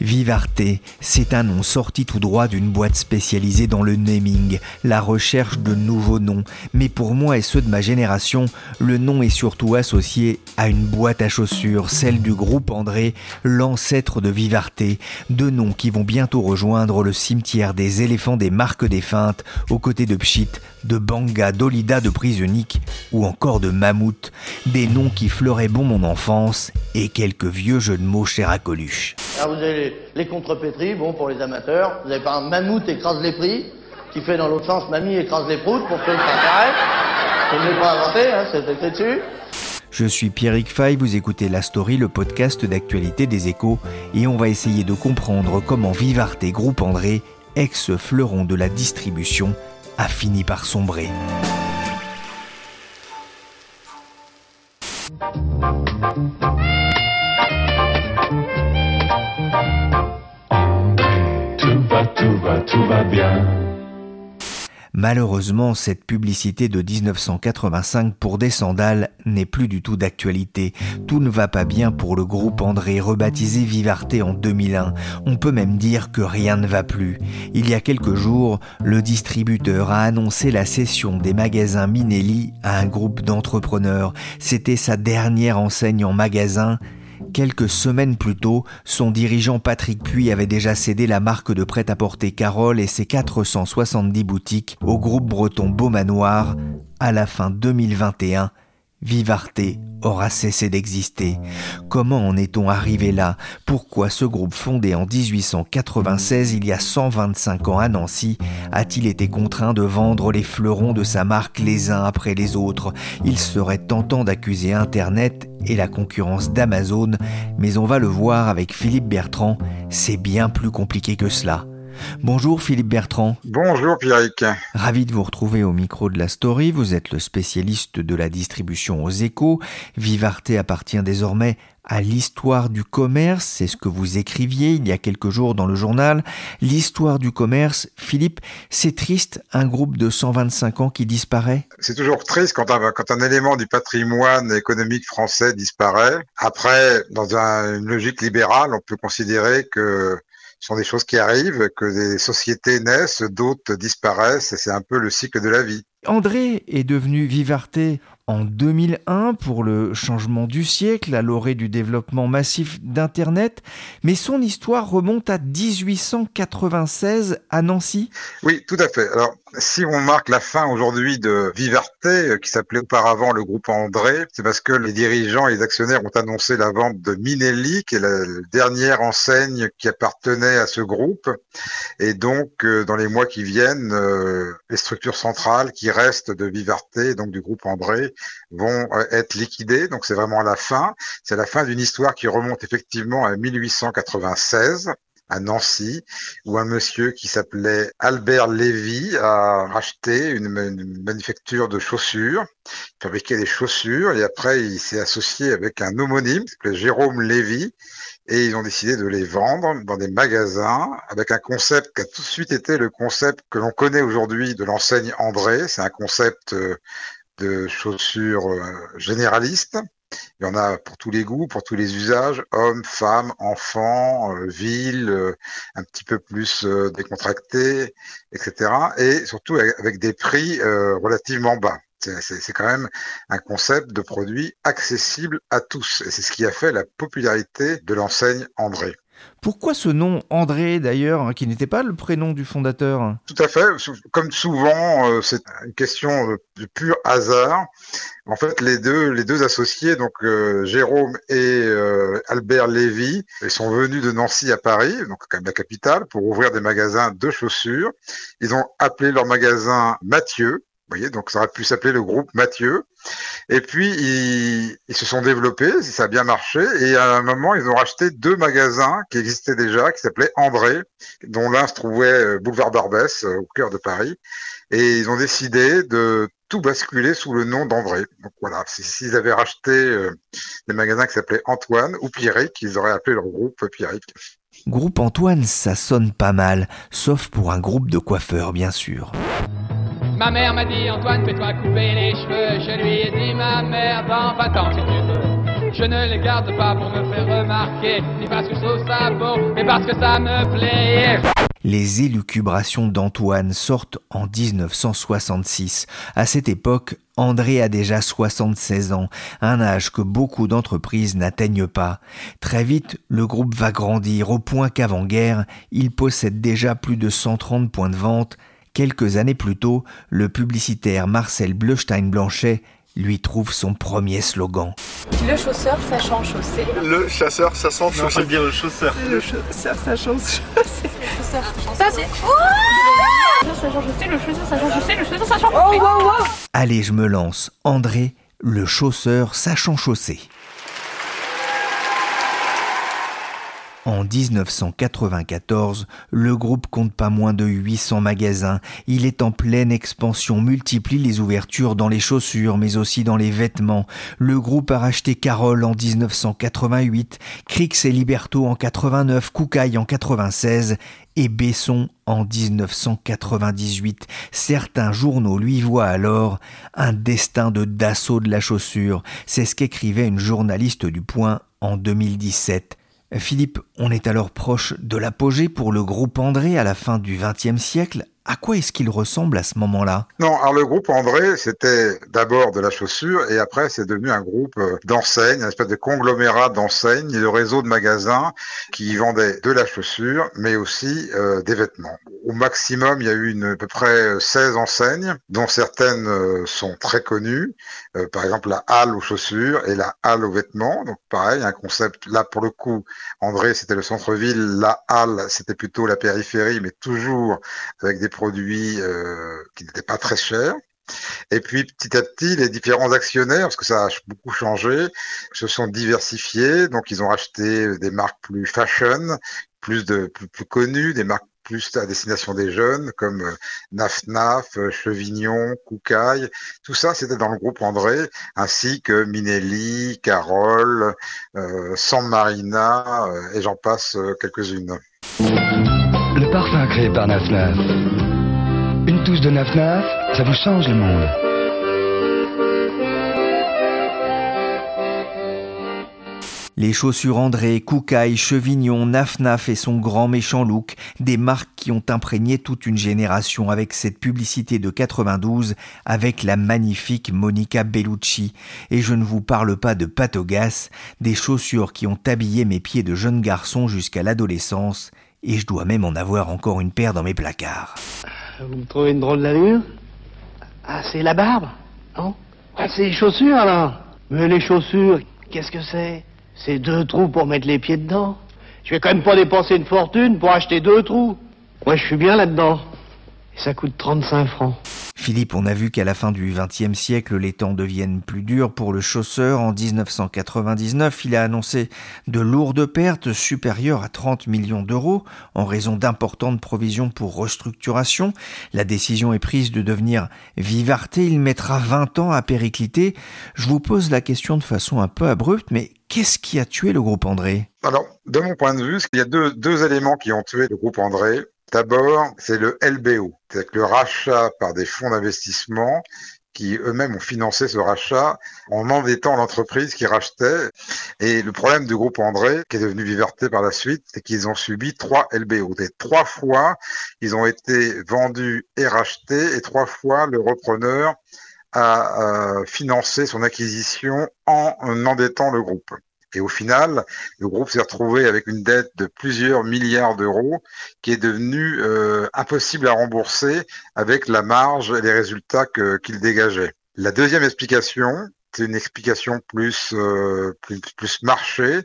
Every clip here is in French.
Vivarte, c'est un nom sorti tout droit d'une boîte spécialisée dans le naming, la recherche de nouveaux noms. Mais pour moi et ceux de ma génération, le nom est surtout associé à une boîte à chaussures, celle du groupe André, l'ancêtre de Vivarte, deux noms qui vont bientôt rejoindre le cimetière des éléphants des marques défuntes, aux côtés de Pchit, de Banga, d'Olida, de Prisonique ou encore de Mammouth, des noms qui fleuraient bon mon enfance et quelques vieux jeux de mots chers à Coluche. Alors vous avez les, les contrepétries, bon pour les amateurs. Vous avez par exemple Mammouth écrase les prix, qui fait dans l'autre sens Mamie écrase les proutes pour que ça pareil. Je ne l'ai pas inventé, hein, c'est dessus. Je suis Pierrick Fay, vous écoutez La Story, le podcast d'actualité des échos, et on va essayer de comprendre comment Vivarte Groupe André, ex-fleuron de la distribution, a fini par sombrer. Malheureusement, cette publicité de 1985 pour des sandales n'est plus du tout d'actualité. Tout ne va pas bien pour le groupe André, rebaptisé Vivarte en 2001. On peut même dire que rien ne va plus. Il y a quelques jours, le distributeur a annoncé la cession des magasins Minelli à un groupe d'entrepreneurs. C'était sa dernière enseigne en magasin Quelques semaines plus tôt, son dirigeant Patrick Puy avait déjà cédé la marque de prêt-à-porter Carole et ses 470 boutiques au groupe breton Beaumanoir à la fin 2021. Vivarte aura cessé d'exister. Comment en est-on arrivé là? Pourquoi ce groupe fondé en 1896, il y a 125 ans à Nancy, a-t-il été contraint de vendre les fleurons de sa marque les uns après les autres? Il serait tentant d'accuser Internet et la concurrence d'Amazon, mais on va le voir avec Philippe Bertrand, c'est bien plus compliqué que cela. Bonjour Philippe Bertrand. Bonjour Pierrick. Ravi de vous retrouver au micro de la story. Vous êtes le spécialiste de la distribution aux échos. Vivarte appartient désormais à l'histoire du commerce, c'est ce que vous écriviez il y a quelques jours dans le journal. L'histoire du commerce, Philippe, c'est triste, un groupe de 125 ans qui disparaît C'est toujours triste quand un, quand un élément du patrimoine économique français disparaît. Après, dans un- une logique libérale, on peut considérer que sont des choses qui arrivent, que des sociétés naissent, d'autres disparaissent, et c'est un peu le cycle de la vie. André est devenu Vivarte en 2001 pour le changement du siècle, à l'orée du développement massif d'Internet, mais son histoire remonte à 1896 à Nancy. Oui, tout à fait. Alors, si on marque la fin aujourd'hui de Vivarte, euh, qui s'appelait auparavant le groupe André, c'est parce que les dirigeants et les actionnaires ont annoncé la vente de Minelli, qui est la dernière enseigne qui appartenait à ce groupe. Et donc, euh, dans les mois qui viennent, euh, les structures centrales qui restent de Vivarte, donc du groupe André, vont euh, être liquidées. Donc, c'est vraiment la fin. C'est la fin d'une histoire qui remonte effectivement à 1896 à Nancy, où un monsieur qui s'appelait Albert Lévy a racheté une, manufacture de chaussures, fabriquait des chaussures, et après il s'est associé avec un homonyme, qui s'appelait Jérôme Lévy, et ils ont décidé de les vendre dans des magasins avec un concept qui a tout de suite été le concept que l'on connaît aujourd'hui de l'enseigne André. C'est un concept euh, de chaussures euh, généralistes. Il y en a pour tous les goûts, pour tous les usages, hommes, femmes, enfants, euh, villes, euh, un petit peu plus décontractés, etc. Et surtout avec, des prix relativement bas. C'est quand même un concept de produit accessible à tous. Et c'est ce qui a fait la popularité de l'enseigne André. Pourquoi ce nom André d'ailleurs, hein, qui n'était pas le prénom du fondateur Tout à fait. Comme souvent, euh, c'est une question euh, de pur hasard. En fait, les deux, les associés, donc euh, Jérôme et Albert Lévy, ils sont venus de Nancy à Paris, donc quand même la capitale, pour ouvrir des magasins de chaussures. Ils ont appelé leur magasin Mathieu. Voyez, donc ça aurait pu s'appeler le groupe Mathieu. Et puis ils, se sont développés, ça a bien marché. Et à un moment, ils ont racheté deux magasins qui existaient déjà, qui s'appelaient André, dont l'un se trouvait euh, boulevard Barbès, euh, au cœur de Paris. Et ils ont décidé de tout basculer sous le nom d'André. Donc voilà, s'ils avaient racheté euh, des magasins qui s'appelaient Antoine ou Pierrick, ils auraient appelé leur groupe Pierrick. Groupe Antoine, ça sonne pas mal, sauf pour un groupe de coiffeurs, bien sûr. Ma mère m'a dit Antoine, fais-toi couper les cheveux. Je lui ai dit ma mère, dans pas tant si tu veux. Je ne les garde pas pour me faire remarquer, ni parce que je trouve ça beau, mais parce que ça me plaît. Les élucubrations d'Antoine sortent en 1966. À cette époque, André a déjà 76 ans, un âge que beaucoup d'entreprises n'atteignent pas. Très vite, le groupe va grandir au point qu'avant-guerre, il possède déjà plus de 130 points de vente. Quelques années plus tôt, le publicitaire Marcel Bleustein-Blanchet lui trouve son premier slogan. Le chausseur sachant chausser. Le chasseur sachant chausser. dire le chausseur. Le chausseur sachant chausser. Le chausseur sachant chausser. Le chausseur sachant chausser. Le chausseur sachant chausser. Allez, je me lance. André, le chausseur sachant chausser. En 1994, le groupe compte pas moins de 800 magasins. Il est en pleine expansion, multiplie les ouvertures dans les chaussures, mais aussi dans les vêtements. Le groupe a racheté Carole en 1988, Crix et Liberto en 89, Koukaï en 96 et Besson en 1998. Certains journaux lui voient alors un destin de Dassault de la chaussure. C'est ce qu'écrivait une journaliste du Point en 2017. Philippe, on est alors proche de l'apogée pour le groupe André à la fin du XXe siècle. À quoi est-ce qu'il ressemble à ce moment-là? Non, alors le groupe André, c'était d'abord de la chaussure et après c'est devenu un groupe euh, d'enseignes, un espèce de conglomérat d'enseignes et de réseau de magasins qui vendaient de la chaussure mais aussi euh, des vêtements. Au maximum, il y a eu à peu près 16 enseignes, dont certaines euh, sont très connues. Euh, par exemple, la halle aux chaussures et la halle aux vêtements. Donc, pareil, un concept. Là, pour le coup, André, c'était le centre-ville. La halle, c'était plutôt la périphérie, mais toujours avec des produits euh, qui n'étaient pas très chers. Et puis petit à petit, les différents actionnaires, parce que ça a beaucoup changé, se sont diversifiés. Donc ils ont acheté des marques plus fashion, plus connues, des marques plus à destination des jeunes, comme euh, Naf euh, Chevignon, Koukaï. Tout ça, c'était dans le groupe André, ainsi que Minelli, Carole, euh, San Marina, et j'en passe quelques-unes. Le parfum créé par Naf Naf. Une touche de Naf Naf, ça vous change le monde. Les chaussures André, Koukaï, Chevignon, Naf et son grand méchant look, des marques qui ont imprégné toute une génération avec cette publicité de 92 avec la magnifique Monica Bellucci. Et je ne vous parle pas de Patogas, des chaussures qui ont habillé mes pieds de jeune garçon jusqu'à l'adolescence, et je dois même en avoir encore une paire dans mes placards. Vous me trouvez une drôle d'allure Ah, c'est la barbe Non Ah, c'est les chaussures alors Mais les chaussures, qu'est-ce que c'est c'est deux trous pour mettre les pieds dedans. Je vais quand même pas dépenser une fortune pour acheter deux trous. Moi, je suis bien là-dedans. Ça coûte 35 francs. Philippe, on a vu qu'à la fin du XXe siècle, les temps deviennent plus durs pour le chausseur. En 1999, il a annoncé de lourdes pertes supérieures à 30 millions d'euros en raison d'importantes provisions pour restructuration. La décision est prise de devenir Vivarté. Il mettra 20 ans à péricliter. Je vous pose la question de façon un peu abrupte, mais qu'est-ce qui a tué le groupe André? Alors, de mon point de vue, il y a deux, deux éléments qui ont tué le groupe André. D'abord, c'est le LBO, c'est le rachat par des fonds d'investissement qui eux-mêmes ont financé ce rachat en endettant l'entreprise qui rachetait. Et le problème du groupe André, qui est devenu Viverté par la suite, c'est qu'ils ont subi trois LBO. Et trois fois, ils ont été vendus et rachetés, et trois fois, le repreneur a financé son acquisition en endettant le groupe. Et au final, le groupe s'est retrouvé avec une dette de plusieurs milliards d'euros qui est devenue euh, impossible à rembourser avec la marge et les résultats qu'il dégageait. La deuxième explication, c'est une explication plus, euh, plus, plus marché,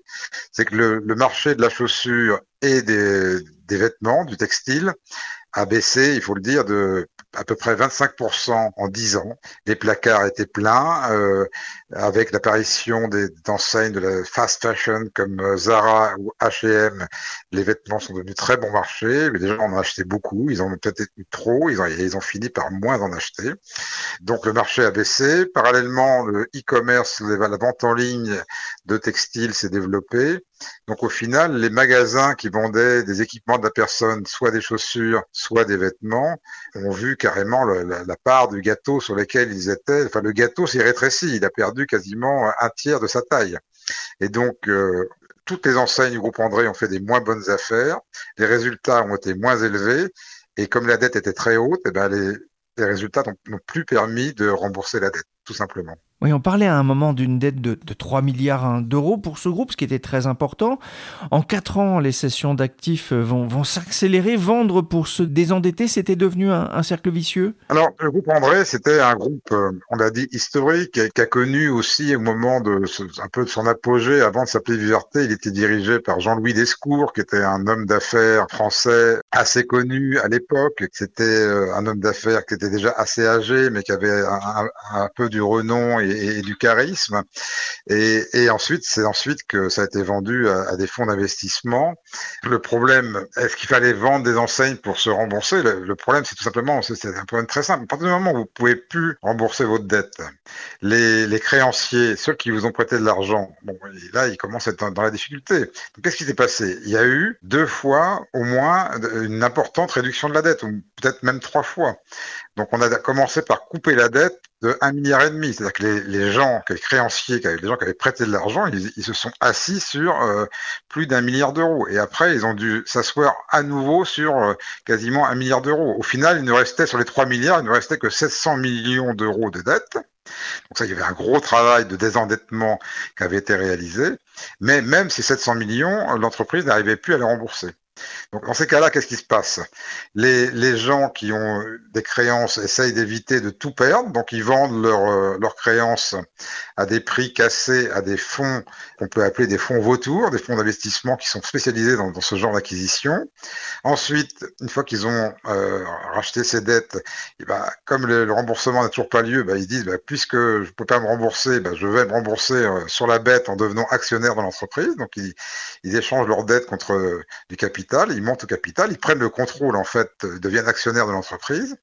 c'est que le, le, marché de la chaussure et des, des vêtements, du textile, a baissé, il faut le dire, de à peu près 25% en 10 ans. Les placards étaient pleins, euh, avec l'apparition d'enseignes de la fast fashion comme euh, Zara ou H&M. Les vêtements sont devenus très bon marché, mais les gens en acheté beaucoup, ils en ont peut-être eu trop, ils ont, ils ont fini par moins en acheter. Donc le marché a baissé. Parallèlement, le e-commerce, la vente en ligne de textiles s'est développée. Donc au final, les magasins qui vendaient des équipements de la personne, soit des chaussures, soit des vêtements, ont vu carrément la, part du gâteau sur lequel ils étaient. Enfin, le gâteau s'est rétréci, il a perdu quasiment un tiers de sa taille. Et donc, euh, toutes les enseignes du groupe André ont fait des moins bonnes affaires, les résultats ont été moins élevés, et comme la dette était très haute, eh ben les, les résultats n'ont plus permis de rembourser la dette, tout simplement. Oui, on parlait à un moment d'une dette de, 3 milliards hein, d'euros pour ce groupe, ce qui était très important. En 4 ans, les cessions d'actifs vont, vont s'accélérer. Vendre pour se désendetter, c'était devenu un, cercle vicieux? Alors, le groupe André, c'était un groupe, euh, on l'a dit, historique, qui a connu aussi au moment de un peu de son apogée, avant de s'appeler Viverté, il était dirigé par Jean-Louis Descours, qui était un homme d'affaires français assez connu à l'époque. C'était euh, un homme d'affaires qui était déjà assez âgé, mais qui avait un, peu du renom du charisme. Et, et ensuite, c'est ensuite que ça a été vendu à, des fonds d'investissement. Le problème, est-ce qu'il fallait vendre des enseignes pour se rembourser? Le, problème, c'est tout simplement, c'est un problème très simple. À partir du moment où vous pouvez plus rembourser votre dette, les, les créanciers, ceux qui vous ont prêté de l'argent, bon, là, ils commencent à être dans, la difficulté. Qu'est-ce qui s'est passé? Il y a eu deux fois, au moins, une importante réduction de la dette, ou peut-être même trois fois. Donc, on a commencé par couper la dette de 1 milliard et demi. C'est-à-dire que les, gens, les créanciers, les gens qui avaient prêté de l'argent, ils, se sont assis sur euh, plus d'un milliard d'euros. Et après, ils ont dû s'asseoir à nouveau sur euh, quasiment un milliard d'euros. Au final, il ne restait sur les 3 milliards, il ne restait que 700 millions d'euros de dette. Donc ça, il y avait un gros travail de désendettement qui avait été réalisé. Mais même ces 700 millions, l'entreprise n'arrivait plus à les rembourser. Donc, dans ces cas-là, qu'est-ce qui se passe? Les, les, gens qui ont des créances essayent d'éviter de tout perdre, donc ils vendent leurs euh, leurs créances à des prix cassés à des fonds qu'on peut appeler des fonds vautours, des fonds d'investissement qui sont spécialisés dans, dans ce genre d'acquisition. Ensuite, une fois qu'ils ont euh, racheté ces dettes, et eh ben, comme le, remboursement n'a toujours pas lieu, ben, ils disent ben, puisque je ne peux pas me rembourser, je vais me rembourser euh, sur la bête en devenant actionnaire dans l'entreprise. Donc ils, ils échangent leurs dettes contre du capital ils montent au capital, ils prennent le contrôle en fait, deviennent actionnaires de l'entreprise.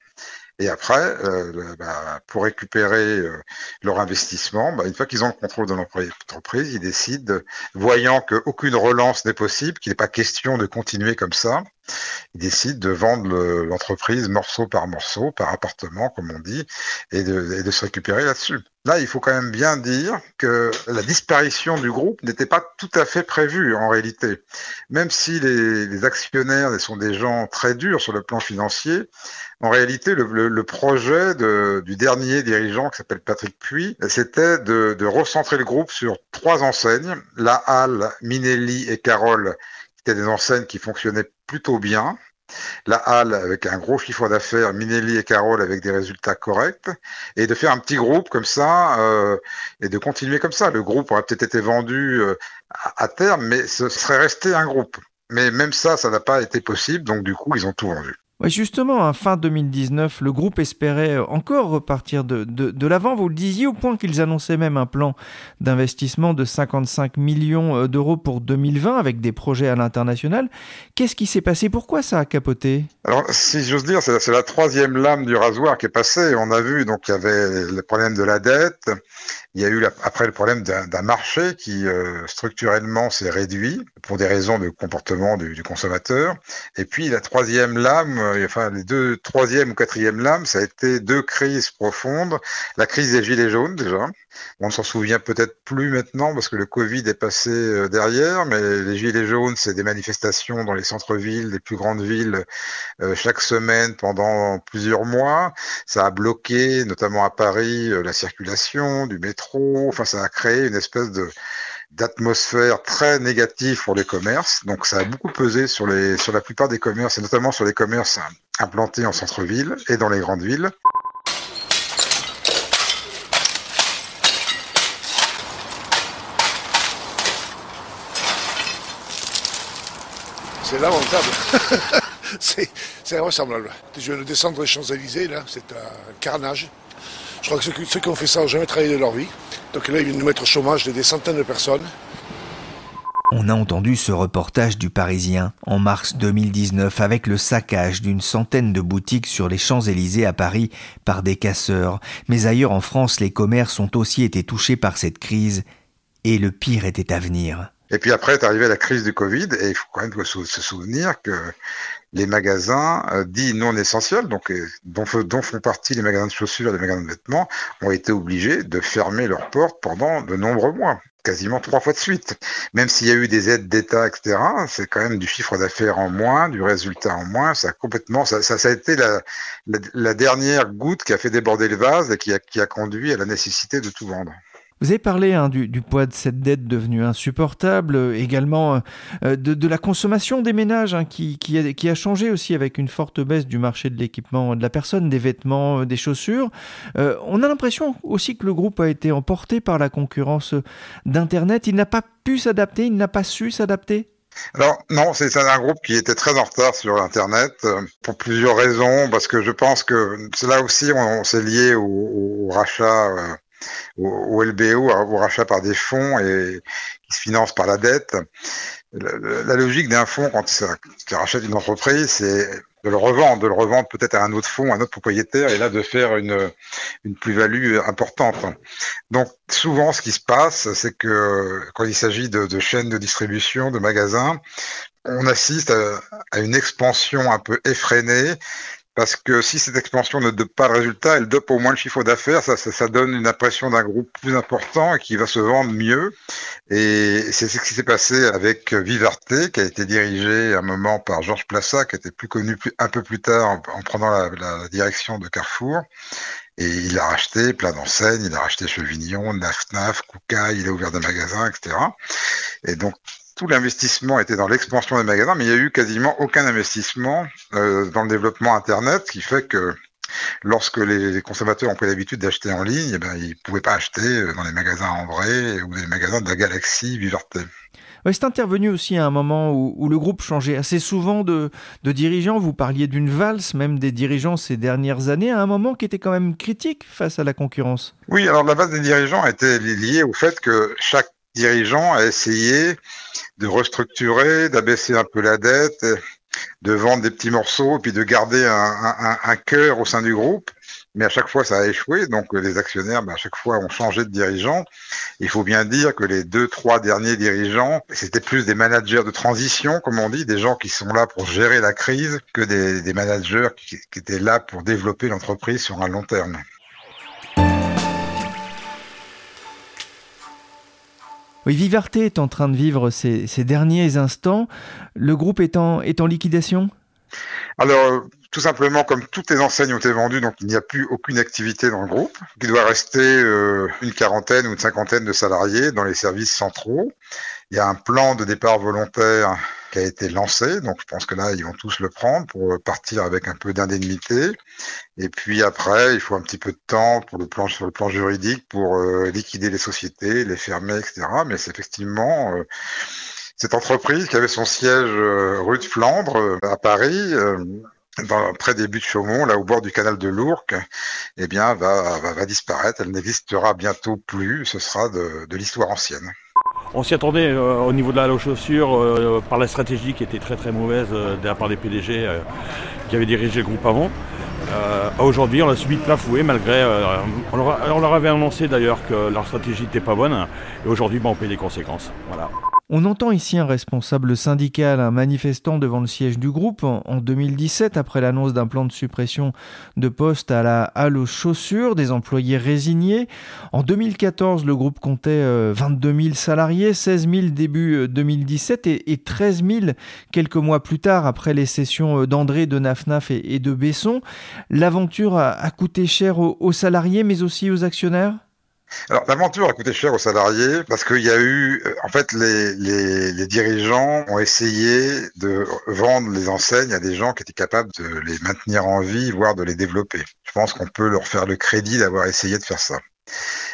Et après, euh, bah, pour récupérer euh, leur investissement, bah, une fois qu'ils ont le contrôle de l'entreprise, ils décident, voyant qu'aucune relance n'est possible, qu'il n'est pas question de continuer comme ça, ils décident de vendre l'entreprise morceau par morceau, par appartement, comme on dit, et de, se récupérer là-dessus. Là, il faut quand même bien dire que la disparition du groupe n'était pas tout à fait prévue en réalité. Même si les, actionnaires sont des gens très durs sur le plan financier, en réalité, le, projet du dernier dirigeant qui s'appelle Patrick Puy, c'était de, de recentrer le groupe sur trois enseignes, La Halle, Minelli et Carole, qui étaient des enseignes qui fonctionnaient plutôt bien, la Halle avec un gros chiffre d'affaires, Minelli et Carole avec des résultats corrects, et de faire un petit groupe comme ça, euh, et de continuer comme ça. Le groupe aurait peut-être été vendu euh, à, terme, mais ce serait resté un groupe. Mais même ça, ça n'a pas été possible, donc du coup, ils ont tout vendu justement, à fin 2019, le groupe espérait encore repartir de, de, l'avant. Vous le disiez au point qu'ils annonçaient même un plan d'investissement de 55 millions euh, d'euros pour 2020 avec des projets à l'international. Qu'est-ce qui s'est passé? Pourquoi ça a capoté? Alors, si j'ose dire, c'est la troisième lame du rasoir qui est passée. On a vu, donc, il y avait le problème de la dette. Il y a eu après le problème d'un marché qui euh, structurellement s'est réduit pour des raisons de comportement du, consommateur. Et puis la troisième lame, euh, enfin les deux troisième ou quatrième lames, ça a été deux crises profondes. La crise des gilets jaunes déjà. On ne s'en souvient peut-être plus maintenant parce que le Covid est passé euh, derrière, mais les gilets jaunes, c'est des manifestations dans les centres-villes, les plus grandes villes, chaque semaine pendant plusieurs mois. Ça a bloqué, notamment à Paris, la circulation du métro Enfin, ça a créé une espèce de d'atmosphère très négative pour les commerces. Donc, ça a beaucoup pesé sur les sur la plupart des commerces et notamment sur les commerces implantés en centre-ville et dans les grandes villes. C'est lamentable. c'est invraisemblable. Je viens de descendre les Champs-Élysées, là, c'est un carnage. Je crois que ceux, ceux qui ont fait ça n'ont jamais travaillé de leur vie. Donc là, ils viennent nous mettre au chômage des centaines de personnes. On a entendu ce reportage du Parisien en mars 2019 avec le saccage d'une centaine de boutiques sur les Champs-Élysées à Paris par des casseurs. Mais ailleurs en France, les commerces ont aussi été touchés par cette crise et le pire était à venir. Et puis après est arrivée la crise du Covid et il faut quand même se souvenir que les magasins euh, dits non essentiels, donc euh, dont, font partie les magasins de chaussures et les magasins de vêtements, ont été obligés de fermer leurs portes pendant de nombreux mois quasiment trois fois de suite. Même s'il y a eu des aides d'État, etc., c'est quand même du chiffre d'affaires en moins, du résultat en moins. Ça a complètement, ça, a été la, dernière goutte qui a fait déborder le vase et qui a conduit à la nécessité de tout vendre. Vous avez parlé hein, du, poids de cette dette devenue insupportable, euh, également euh, de, la consommation des ménages hein, qui, a, changé aussi avec une forte baisse du marché de l'équipement de la personne, des vêtements, euh, des chaussures. on a l'impression aussi que le groupe a été emporté par la concurrence d'Internet. Il n'a pas pu s'adapter, il n'a pas su s'adapter? Alors non, c'est un groupe qui était très en retard sur Internet pour plusieurs raisons, parce que je pense que là aussi on, s'est lié au, rachat au, LBO, au rachat par des fonds et qui se financent par la dette. La, logique d'un fonds quand il rachète une entreprise, c'est de le revendre, de le revendre peut-être à un autre fonds, à un autre propriétaire, et là de faire une, une plus-value importante. Donc souvent, ce qui se passe, c'est que quand il s'agit de, chaînes de distribution, de magasins, on assiste à une expansion un peu effrénée parce que si cette expansion ne donne pas de résultat, elle dope au moins le chiffre d'affaires, ça, ça, donne une impression d'un groupe plus important et qui va se vendre mieux. Et c'est ce qui s'est passé avec Vivarté, qui a été dirigé à un moment par Georges Plassa, qui était plus connu un peu plus tard en, prenant la, la, direction de Carrefour. Et il a racheté plein d'enseignes, il a racheté Chevignon, Naf Kouka, il a ouvert des magasins, etc. Et donc tout l'investissement était dans l'expansion des magasins, mais il n'y a eu quasiment aucun investissement euh, dans le développement Internet, ce qui fait que lorsque les consommateurs ont pris l'habitude d'acheter en ligne, eh ben, ils ne pouvaient pas acheter euh, dans les magasins en vrai ou les magasins de la galaxie Vivarté. c'est intervenu aussi à un moment où, le groupe changeait assez souvent de, de dirigeants. Vous parliez d'une valse, même des dirigeants ces dernières années, à un moment qui était quand même critique face à la concurrence. Oui, alors la base des dirigeants était liée au fait que chaque dirigeant a essayé de restructurer, d'abaisser un peu la dette, de vendre des petits morceaux, puis de garder un, cœur au sein du groupe. Mais à chaque fois, ça a échoué. Donc, les actionnaires, ben, à chaque fois, ont changé de dirigeant. Il faut bien dire que les deux, trois derniers dirigeants, c'était plus des managers de transition, comme on dit, des gens qui sont là pour gérer la crise, que des, managers qui étaient là pour développer l'entreprise sur un long terme. Oui, Vivarté est en train de vivre ses, derniers instants. Le groupe est en, est en liquidation? Alors, tout simplement, comme toutes les enseignes ont été vendues, donc il n'y a plus aucune activité dans le groupe. Il doit rester euh, une quarantaine ou une cinquantaine de salariés dans les services centraux. Il y a un plan de départ volontaire qui a été lancé. Donc je pense que là, ils vont tous le prendre pour partir avec un peu d'indemnité. Et puis après, il faut un petit peu de temps pour le plan, sur le plan juridique pour euh, liquider les sociétés, les fermer, etc. Mais c'est effectivement euh, cette entreprise qui avait son siège euh, rue de Flandre à Paris. Dans, près des buts de Chaumont, là au bord du canal de l'Ourcq, eh bien, va, va, va disparaître. Elle n'existera bientôt plus. Ce sera de, de l'histoire ancienne. On s'y attendait euh, au niveau de la chaussure euh, par la stratégie qui était très très mauvaise euh, de la part des PDG qui avaient dirigé le groupe avant. Aujourd'hui, on l'a subi de plein malgré. On leur, on, avait annoncé d'ailleurs que leur stratégie n'était pas bonne. Et aujourd'hui, ben, on paye les conséquences. Voilà. On entend ici un responsable syndical, un manifestant devant le siège du groupe en 2017 après l'annonce d'un plan de suppression de postes à la halle aux chaussures, des employés résignés. En 2014, le groupe comptait 22 euh, 000 salariés, 16 000 début 2017 euh, et 13 000 quelques mois plus tard après les sessions euh, d'André, de Nafnaf et de Besson. L'aventure a coûté cher aux salariés mais aussi aux actionnaires? Alors l'aventure a coûté cher aux salariés parce qu'il y a eu, euh, en fait, les, les, les, dirigeants ont essayé de vendre les enseignes à des gens qui étaient capables de les maintenir en vie, voire de les développer. Je pense qu'on peut leur faire le crédit d'avoir essayé de faire ça.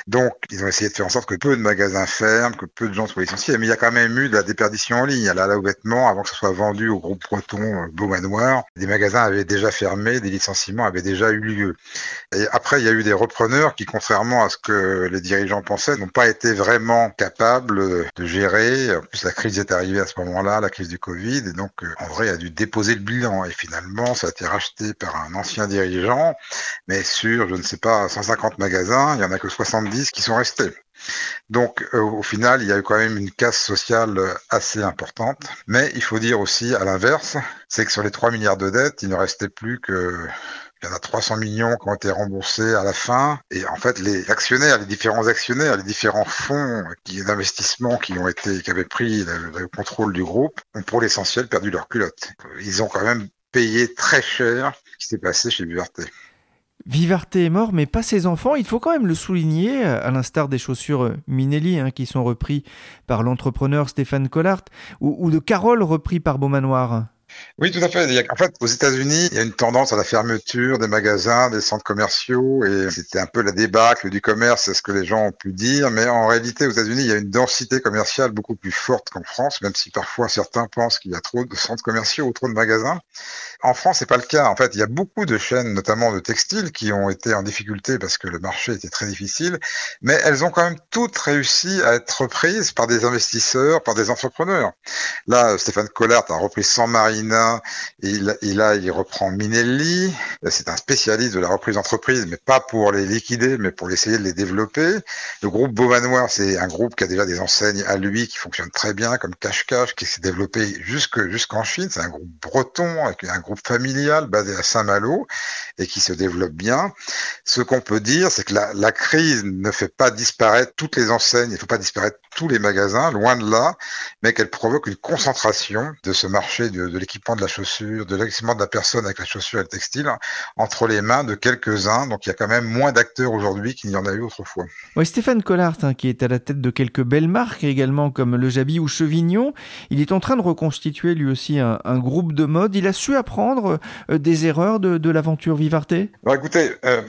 Donc, ils ont essayé de faire en sorte que peu de magasins ferment, que peu de gens soient licenciés. Mais il y a quand même eu de la déperdition en ligne. Là, là, aux vêtements, avant que ce soit vendu au groupe breton euh, Beau Manoir, des magasins avaient déjà fermé, des licenciements avaient déjà eu lieu. Et après, il y a eu des repreneurs qui, contrairement à ce que les dirigeants pensaient, n'ont pas été vraiment capables de gérer. En plus, la crise est arrivée à ce moment-là, la crise du Covid, et donc, euh, en vrai, a dû déposer le bilan. Et finalement, ça a été racheté par un ancien dirigeant, mais sur, je ne sais pas, 150 magasins, il y en a que 70 qui sont restés. Donc euh, au final, il y a eu quand même une casse sociale assez importante. Mais il faut dire aussi à l'inverse, c'est que sur les 3 milliards de dettes, il ne restait plus que il y en a 300 millions qui ont été remboursés à la fin. Et en fait, les actionnaires, les différents actionnaires, les différents fonds d'investissement qui ont été, qui avaient pris le, le contrôle du groupe, ont pour l'essentiel perdu leur culotte. Ils ont quand même payé très cher ce qui s'est passé chez Vivarté. Vivarté est mort, mais pas ses enfants. Il faut quand même le souligner, à l'instar des chaussures Minelli, hein, qui sont repris par l'entrepreneur Stéphane Collart, ou, ou de Carole repris par Beaumanoir. Oui, tout à fait. En fait, aux États-Unis, il y a une tendance à la fermeture des magasins, des centres commerciaux, et c'était un peu la débâcle du commerce, c'est ce que les gens ont pu dire. Mais en réalité, aux États-Unis, il y a une densité commerciale beaucoup plus forte qu'en France, même si parfois certains pensent qu'il y a trop de centres commerciaux ou trop de magasins. En France, c'est pas le cas. En fait, il y a beaucoup de chaînes, notamment de textiles, qui ont été en difficulté parce que le marché était très difficile, mais elles ont quand même toutes réussi à être reprises par des investisseurs, par des entrepreneurs. Là, Stéphane Collard a repris San Marina, il, reprend Minelli. C'est un spécialiste de la reprise d'entreprise, mais pas pour les liquider, mais pour essayer de les développer. Le groupe Beaumanoir, c'est un groupe qui a déjà des enseignes à lui qui fonctionnent très bien, comme Cash Cash, qui s'est développé jusque jusqu'en Chine. C'est un groupe breton, un groupe familial basé à Saint-Malo et qui se développe bien. Ce qu'on peut dire, c'est que la, crise ne fait pas disparaître toutes les enseignes, il ne faut pas disparaître tous les magasins, loin de là, mais qu'elle provoque une concentration de ce marché de, de l'équipement de la chaussure, de l'équipement de la personne avec la chaussure et le textile entre les mains de quelques-uns. Donc il y a quand même moins d'acteurs aujourd'hui qu'il n'y en a eu autrefois. Oui, Stéphane Collard, hein, qui est à la tête de quelques belles marques également comme Le Jabi ou Chevignon, il est en train de reconstituer lui aussi un, un groupe de mode. Il a su apprendre euh, des erreurs de, de l'aventure Vivarté? Écoutez, euh,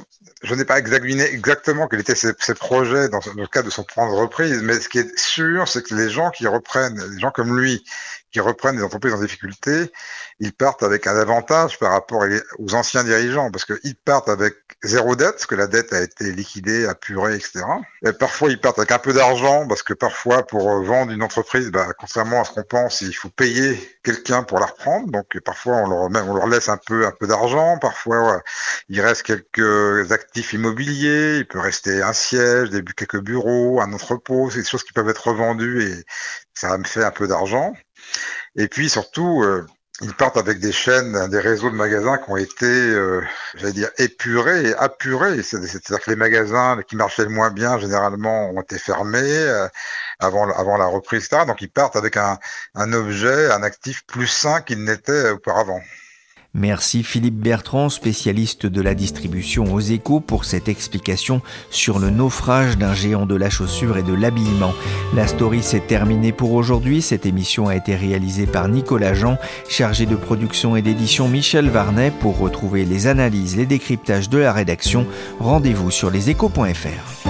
je n'ai pas examiné exactement quels étaient ses, ses projets dans, dans, le cadre de son plan de reprise, mais ce qui est sûr, c'est que les gens qui reprennent, les gens comme lui, qui reprennent des entreprises en difficulté, ils partent avec un avantage par rapport aux anciens dirigeants, parce qu'ils partent avec zéro dette, parce que la dette a été liquidée, apurée, etc. Et parfois, ils partent avec un peu d'argent, parce que parfois, pour vendre une entreprise, bah, contrairement à ce qu'on pense, il faut payer quelqu'un pour la reprendre. Donc, parfois, on leur, laisse un peu, d'argent. Parfois, il reste quelques actifs immobiliers. Il peut rester un siège, quelques bureaux, un entrepôt. C'est des choses qui peuvent être revendues et ça me fait un peu d'argent. Et puis surtout, euh, ils partent avec des chaînes, des réseaux de magasins qui ont été, euh, j'allais dire, épurés et apurés. C'est-à-dire que les magasins qui marchaient le moins bien, généralement, ont été fermés euh, avant, la reprise, etc. Donc ils partent avec un objet, un actif plus sain qu'il n'était auparavant. Merci Philippe Bertrand, spécialiste de la distribution aux échos, pour cette explication sur le naufrage d'un géant de la chaussure et de l'habillement. La story s'est terminée pour aujourd'hui. Cette émission a été réalisée par Nicolas Jean, chargé de production et d'édition Michel Varnet. Pour retrouver les analyses, les décryptages de la rédaction, rendez-vous sur leséchos.fr.